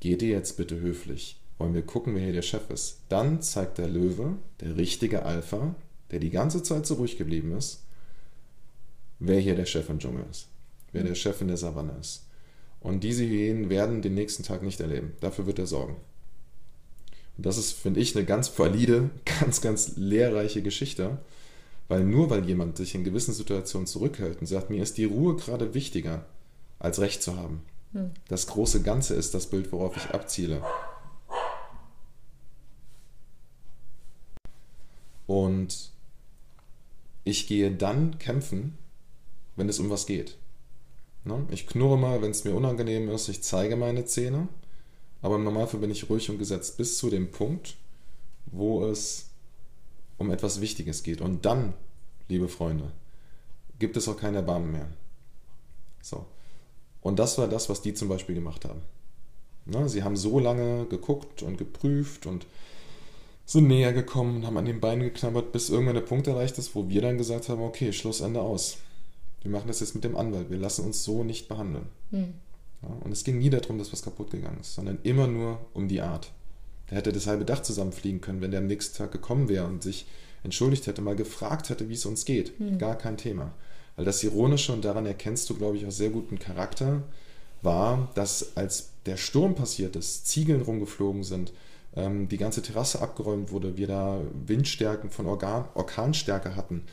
geht ihr jetzt bitte höflich? Wollen wir gucken, wer hier der Chef ist? Dann zeigt der Löwe, der richtige Alpha, der die ganze Zeit so ruhig geblieben ist, wer hier der Chef im Dschungel ist, wer der Chef in der Savanne ist. Und diese Hyänen werden den nächsten Tag nicht erleben. Dafür wird er sorgen. Und das ist, finde ich, eine ganz valide, ganz, ganz lehrreiche Geschichte. Weil nur weil jemand sich in gewissen Situationen zurückhält und sagt, mir ist die Ruhe gerade wichtiger, als Recht zu haben. Hm. Das große Ganze ist das Bild, worauf ich abziele. Und ich gehe dann kämpfen, wenn es um was geht. Ne? Ich knurre mal, wenn es mir unangenehm ist, ich zeige meine Zähne, aber im Normalfall bin ich ruhig und gesetzt bis zu dem Punkt, wo es um etwas Wichtiges geht. Und dann, liebe Freunde, gibt es auch kein Erbarmen mehr. So. Und das war das, was die zum Beispiel gemacht haben. Ne? Sie haben so lange geguckt und geprüft und sind näher gekommen, haben an den Beinen geknabbert, bis irgendwann der Punkt erreicht ist, wo wir dann gesagt haben, okay, Schluss, Ende aus wir machen das jetzt mit dem Anwalt, wir lassen uns so nicht behandeln. Hm. Ja, und es ging nie darum, dass was kaputt gegangen ist, sondern immer nur um die Art. Der hätte das halbe Dach zusammenfliegen können, wenn der am nächsten Tag gekommen wäre und sich entschuldigt hätte, mal gefragt hätte, wie es uns geht. Hm. Gar kein Thema. Weil das Ironische, und daran erkennst du, glaube ich, auch sehr guten Charakter, war, dass als der Sturm passiert ist, Ziegeln rumgeflogen sind, ähm, die ganze Terrasse abgeräumt wurde, wir da Windstärken von Organ Orkanstärke hatten,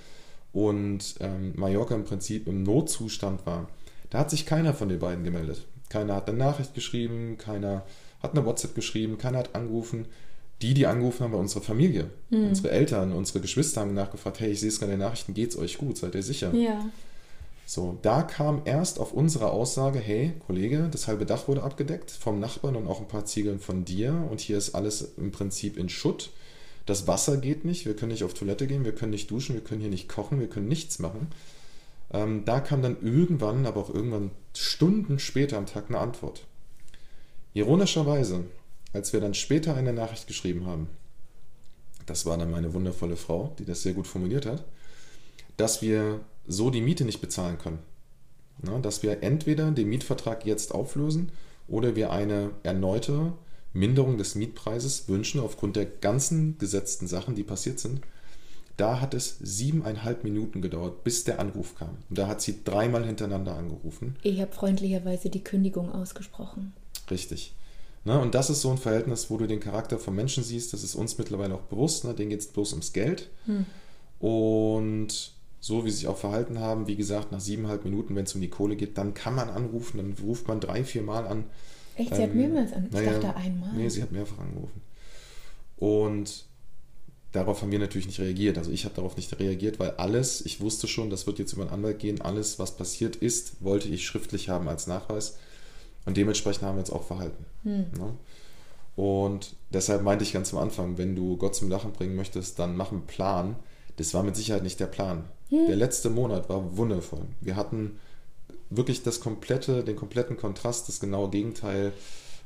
und ähm, Mallorca im Prinzip im Notzustand war, da hat sich keiner von den beiden gemeldet. Keiner hat eine Nachricht geschrieben, keiner hat eine WhatsApp geschrieben, keiner hat angerufen. Die, die angerufen haben, war unsere Familie, mhm. unsere Eltern, unsere Geschwister haben nachgefragt, hey, ich sehe es gerade in den Nachrichten, geht's euch gut, seid ihr sicher? Ja. So, da kam erst auf unsere Aussage, hey, Kollege, das halbe Dach wurde abgedeckt vom Nachbarn und auch ein paar Ziegeln von dir und hier ist alles im Prinzip in Schutt. Das Wasser geht nicht, wir können nicht auf Toilette gehen, wir können nicht duschen, wir können hier nicht kochen, wir können nichts machen. Ähm, da kam dann irgendwann, aber auch irgendwann Stunden später am Tag eine Antwort. Ironischerweise, als wir dann später eine Nachricht geschrieben haben, das war dann meine wundervolle Frau, die das sehr gut formuliert hat, dass wir so die Miete nicht bezahlen können. Na, dass wir entweder den Mietvertrag jetzt auflösen oder wir eine erneute Minderung des Mietpreises wünschen aufgrund der ganzen gesetzten Sachen, die passiert sind. Da hat es siebeneinhalb Minuten gedauert, bis der Anruf kam. Und da hat sie dreimal hintereinander angerufen. Ich habe freundlicherweise die Kündigung ausgesprochen. Richtig. Ne, und das ist so ein Verhältnis, wo du den Charakter von Menschen siehst. Das ist uns mittlerweile auch bewusst. Ne? Denen geht es bloß ums Geld. Hm. Und so wie sie sich auch verhalten haben, wie gesagt, nach siebeneinhalb Minuten, wenn es um die Kohle geht, dann kann man anrufen. Dann ruft man drei, vier Mal an Echt? Sie ähm, hat mehrmals angerufen? Ich dachte einmal. Nee, sie hat mehrfach angerufen. Und darauf haben wir natürlich nicht reagiert. Also ich habe darauf nicht reagiert, weil alles, ich wusste schon, das wird jetzt über einen Anwalt gehen, alles, was passiert ist, wollte ich schriftlich haben als Nachweis. Und dementsprechend haben wir uns auch verhalten. Hm. Ne? Und deshalb meinte ich ganz am Anfang, wenn du Gott zum Lachen bringen möchtest, dann mach einen Plan. Das war mit Sicherheit nicht der Plan. Hm. Der letzte Monat war wundervoll. Wir hatten wirklich das komplette, den kompletten Kontrast, das genaue Gegenteil.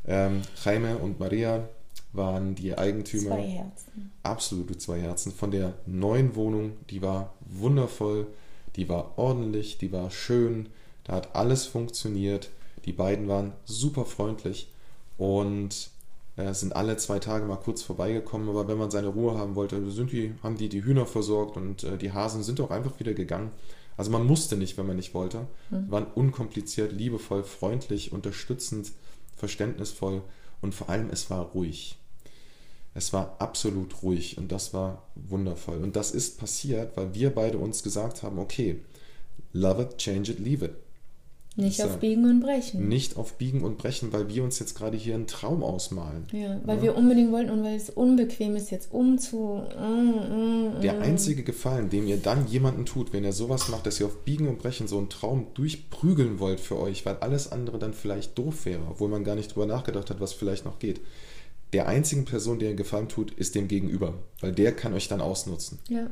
Ähm, Jaime und Maria waren die Eigentümer. Zwei Herzen. Absolute zwei Herzen von der neuen Wohnung. Die war wundervoll, die war ordentlich, die war schön, da hat alles funktioniert. Die beiden waren super freundlich und äh, sind alle zwei Tage mal kurz vorbeigekommen. Aber wenn man seine Ruhe haben wollte, sind die, haben die die Hühner versorgt und äh, die Hasen sind auch einfach wieder gegangen. Also man musste nicht, wenn man nicht wollte. Mhm. Waren unkompliziert, liebevoll, freundlich, unterstützend, verständnisvoll und vor allem es war ruhig. Es war absolut ruhig und das war wundervoll. Und das ist passiert, weil wir beide uns gesagt haben, okay, love it, change it, leave it. Nicht auf Biegen und Brechen. Nicht auf Biegen und Brechen, weil wir uns jetzt gerade hier einen Traum ausmalen. Ja, weil ja? wir unbedingt wollten und weil es unbequem ist, jetzt umzu. Mm, mm, Der mm. einzige Gefallen, den ihr dann jemanden tut, wenn ihr sowas macht, dass ihr auf Biegen und Brechen so einen Traum durchprügeln wollt für euch, weil alles andere dann vielleicht doof wäre, obwohl man gar nicht drüber nachgedacht hat, was vielleicht noch geht. Der einzigen Person, der ihr Gefallen tut, ist dem Gegenüber, weil der kann euch dann ausnutzen. Ja.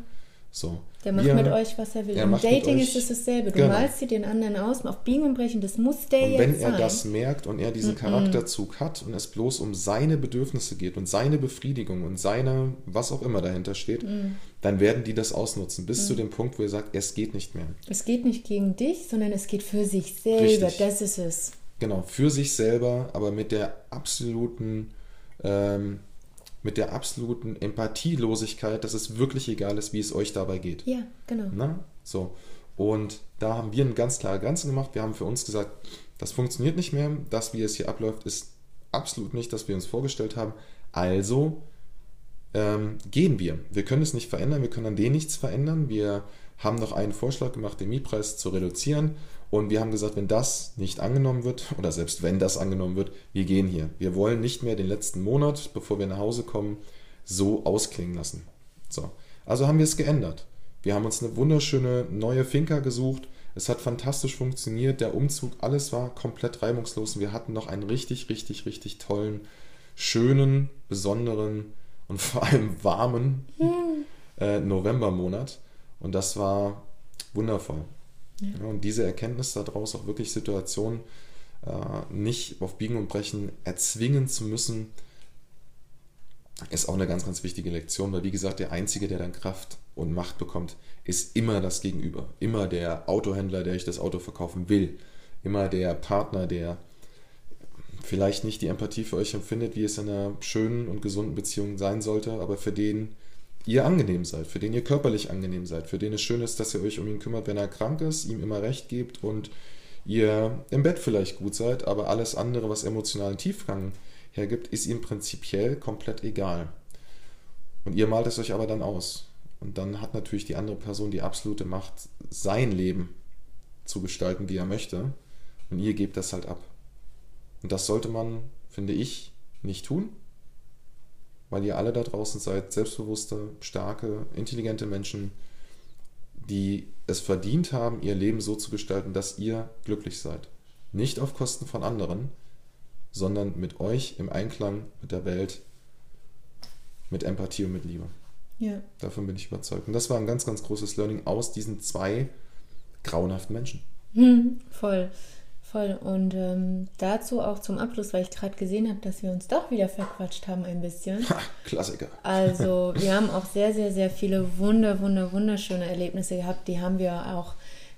So. Der macht wir, mit euch, was er will. Im Dating ist es dasselbe. Du genau. malst dir den anderen aus, auf Biegen und Brechen, das muss der und jetzt wenn er sein. das merkt und er diesen mm -mm. Charakterzug hat und es bloß um seine Bedürfnisse geht und seine Befriedigung und seine, was auch immer dahinter steht, mm. dann werden die das ausnutzen, bis zu mm. dem Punkt, wo er sagt, es geht nicht mehr. Es geht nicht gegen dich, sondern es geht für sich selber. Richtig. Das ist es. Genau, für sich selber, aber mit der absoluten ähm, mit der absoluten Empathielosigkeit, dass es wirklich egal ist, wie es euch dabei geht. Ja, genau. Na? So. Und da haben wir eine ganz klare Grenze gemacht. Wir haben für uns gesagt, das funktioniert nicht mehr. Das, wie es hier abläuft, ist absolut nicht, das wir uns vorgestellt haben. Also ähm, gehen wir. Wir können es nicht verändern, wir können an denen nichts verändern. Wir haben noch einen Vorschlag gemacht, den Mietpreis zu reduzieren. Und wir haben gesagt, wenn das nicht angenommen wird, oder selbst wenn das angenommen wird, wir gehen hier. Wir wollen nicht mehr den letzten Monat, bevor wir nach Hause kommen, so ausklingen lassen. So. Also haben wir es geändert. Wir haben uns eine wunderschöne neue Finca gesucht. Es hat fantastisch funktioniert. Der Umzug, alles war komplett reibungslos. Und wir hatten noch einen richtig, richtig, richtig tollen, schönen, besonderen und vor allem warmen äh, Novembermonat. Und das war wundervoll. Ja. und diese Erkenntnis daraus, auch wirklich Situationen äh, nicht auf Biegen und Brechen erzwingen zu müssen, ist auch eine ganz, ganz wichtige Lektion, weil wie gesagt, der Einzige, der dann Kraft und Macht bekommt, ist immer das Gegenüber. Immer der Autohändler, der euch das Auto verkaufen will. Immer der Partner, der vielleicht nicht die Empathie für euch empfindet, wie es in einer schönen und gesunden Beziehung sein sollte, aber für den ihr angenehm seid, für den ihr körperlich angenehm seid, für den es schön ist, dass ihr euch um ihn kümmert, wenn er krank ist, ihm immer recht gebt und ihr im Bett vielleicht gut seid, aber alles andere, was emotionalen Tiefgang hergibt, ist ihm prinzipiell komplett egal. Und ihr malt es euch aber dann aus. Und dann hat natürlich die andere Person die absolute Macht, sein Leben zu gestalten, wie er möchte. Und ihr gebt das halt ab. Und das sollte man, finde ich, nicht tun weil ihr alle da draußen seid selbstbewusste, starke, intelligente Menschen, die es verdient haben, ihr Leben so zu gestalten, dass ihr glücklich seid. Nicht auf Kosten von anderen, sondern mit euch im Einklang mit der Welt, mit Empathie und mit Liebe. Ja. Davon bin ich überzeugt. Und das war ein ganz, ganz großes Learning aus diesen zwei grauenhaften Menschen. Hm, voll. Voll. Und ähm, dazu auch zum Abschluss, weil ich gerade gesehen habe, dass wir uns doch wieder verquatscht haben ein bisschen. Ha, Klassiker. Also wir haben auch sehr, sehr, sehr viele wunder, wunder, wunderschöne Erlebnisse gehabt. Die haben wir auch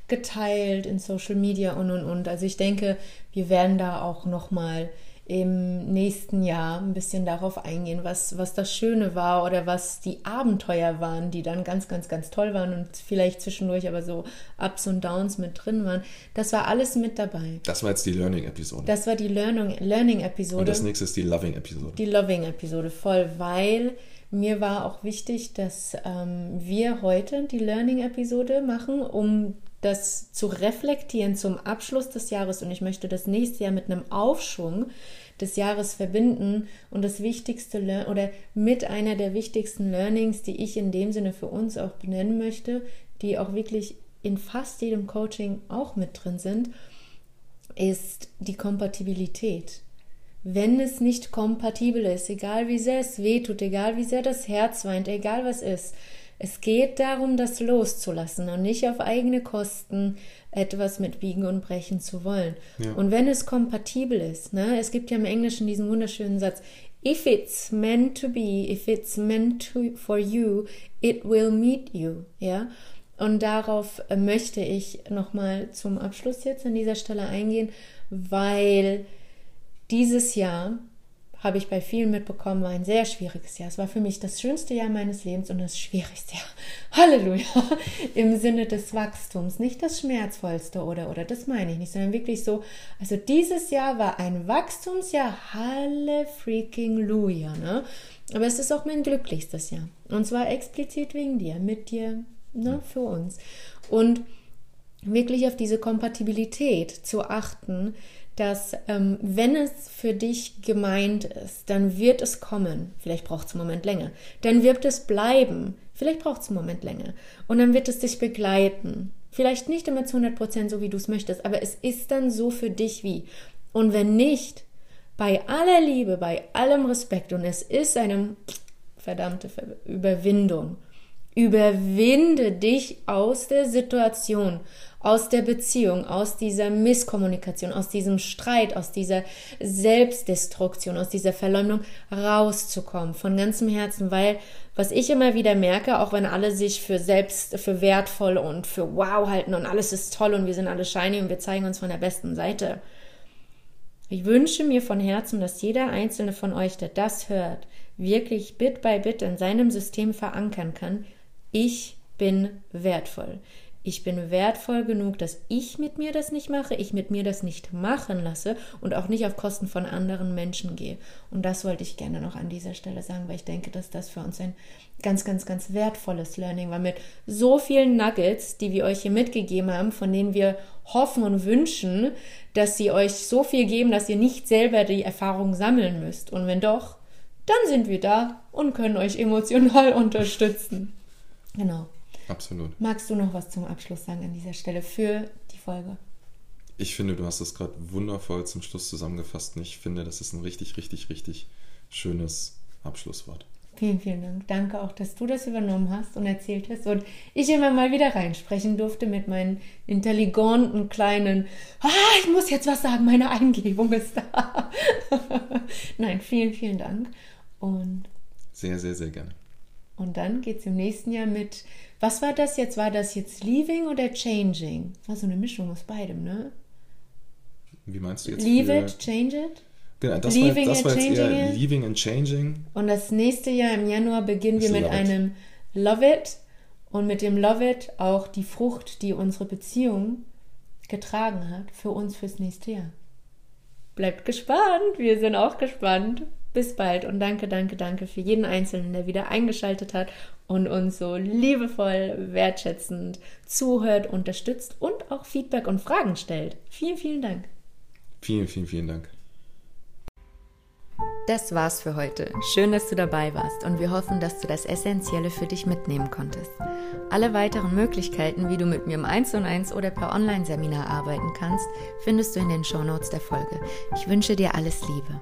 geteilt in Social Media und und und. Also ich denke, wir werden da auch nochmal mal im nächsten Jahr ein bisschen darauf eingehen, was, was das Schöne war oder was die Abenteuer waren, die dann ganz, ganz, ganz toll waren und vielleicht zwischendurch aber so Ups und Downs mit drin waren. Das war alles mit dabei. Das war jetzt die Learning-Episode. Das war die Learning-Episode. Learning und das nächste ist die Loving-Episode. Die Loving-Episode, voll, weil mir war auch wichtig, dass ähm, wir heute die Learning-Episode machen, um das zu reflektieren zum Abschluss des Jahres und ich möchte das nächste Jahr mit einem Aufschwung des Jahres verbinden und das wichtigste oder mit einer der wichtigsten Learnings, die ich in dem Sinne für uns auch benennen möchte, die auch wirklich in fast jedem Coaching auch mit drin sind, ist die Kompatibilität. Wenn es nicht kompatibel ist, egal wie sehr es wehtut, egal wie sehr das Herz weint, egal was ist, es geht darum, das loszulassen und nicht auf eigene Kosten etwas mit Biegen und Brechen zu wollen. Ja. Und wenn es kompatibel ist, ne, es gibt ja im Englischen diesen wunderschönen Satz, if it's meant to be, if it's meant to, for you, it will meet you, ja. Und darauf möchte ich nochmal zum Abschluss jetzt an dieser Stelle eingehen, weil dieses Jahr habe ich bei vielen mitbekommen, war ein sehr schwieriges Jahr. Es war für mich das schönste Jahr meines Lebens und das schwierigste Jahr. Halleluja. Im Sinne des Wachstums. Nicht das schmerzvollste oder, oder das meine ich nicht, sondern wirklich so. Also dieses Jahr war ein Wachstumsjahr. Halle freaking Luja. Ne? Aber es ist auch mein glücklichstes Jahr. Und zwar explizit wegen dir, mit dir, ne, für uns. Und wirklich auf diese Kompatibilität zu achten, dass ähm, wenn es für dich gemeint ist, dann wird es kommen. Vielleicht braucht es einen Moment länger. Dann wird es bleiben. Vielleicht braucht es einen Moment länger. Und dann wird es dich begleiten. Vielleicht nicht immer zu 100 Prozent so, wie du es möchtest, aber es ist dann so für dich wie. Und wenn nicht, bei aller Liebe, bei allem Respekt, und es ist eine verdammte Überwindung, Überwinde dich aus der Situation, aus der Beziehung, aus dieser Misskommunikation, aus diesem Streit, aus dieser Selbstdestruktion, aus dieser Verleumdung rauszukommen von ganzem Herzen, weil was ich immer wieder merke, auch wenn alle sich für selbst, für wertvoll und für wow halten und alles ist toll und wir sind alle shiny und wir zeigen uns von der besten Seite. Ich wünsche mir von Herzen, dass jeder einzelne von euch, der das hört, wirklich Bit by Bit in seinem System verankern kann, ich bin wertvoll. Ich bin wertvoll genug, dass ich mit mir das nicht mache, ich mit mir das nicht machen lasse und auch nicht auf Kosten von anderen Menschen gehe. Und das wollte ich gerne noch an dieser Stelle sagen, weil ich denke, dass das für uns ein ganz, ganz, ganz wertvolles Learning war mit so vielen Nuggets, die wir euch hier mitgegeben haben, von denen wir hoffen und wünschen, dass sie euch so viel geben, dass ihr nicht selber die Erfahrung sammeln müsst. Und wenn doch, dann sind wir da und können euch emotional unterstützen. Genau. Absolut. Magst du noch was zum Abschluss sagen an dieser Stelle für die Folge? Ich finde, du hast das gerade wundervoll zum Schluss zusammengefasst und ich finde, das ist ein richtig, richtig, richtig schönes Abschlusswort. Vielen, vielen Dank. Danke auch, dass du das übernommen hast und erzählt hast und ich immer mal wieder reinsprechen durfte mit meinen intelligenten kleinen, ah, ich muss jetzt was sagen, meine Eingebung ist da. Nein, vielen, vielen Dank. Und sehr, sehr, sehr gerne. Und dann geht es im nächsten Jahr mit, was war das jetzt? War das jetzt Leaving oder Changing? War so eine Mischung aus beidem, ne? Wie meinst du jetzt? Leave it, change it? Genau, das leaving war, das war jetzt eher it. Leaving and Changing. Und das nächste Jahr im Januar beginnen wir mit einem it. Love It und mit dem Love It auch die Frucht, die unsere Beziehung getragen hat, für uns fürs nächste Jahr. Bleibt gespannt, wir sind auch gespannt. Bis bald und danke, danke, danke für jeden Einzelnen, der wieder eingeschaltet hat und uns so liebevoll, wertschätzend zuhört, unterstützt und auch Feedback und Fragen stellt. Vielen, vielen Dank. Vielen, vielen, vielen Dank. Das war's für heute. Schön, dass du dabei warst und wir hoffen, dass du das Essentielle für dich mitnehmen konntest. Alle weiteren Möglichkeiten, wie du mit mir im 1 und 1 oder per Online-Seminar arbeiten kannst, findest du in den Shownotes der Folge. Ich wünsche dir alles Liebe.